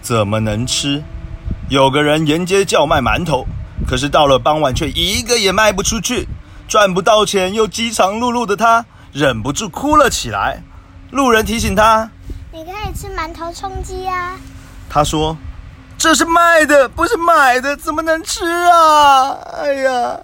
怎么能吃？有个人沿街叫卖馒头，可是到了傍晚却一个也卖不出去。赚不到钱又饥肠辘辘的他忍不住哭了起来。路人提醒他：「你可以吃馒头充饥啊！」他说：「这是卖的，不是买的，怎么能吃啊？哎呀！」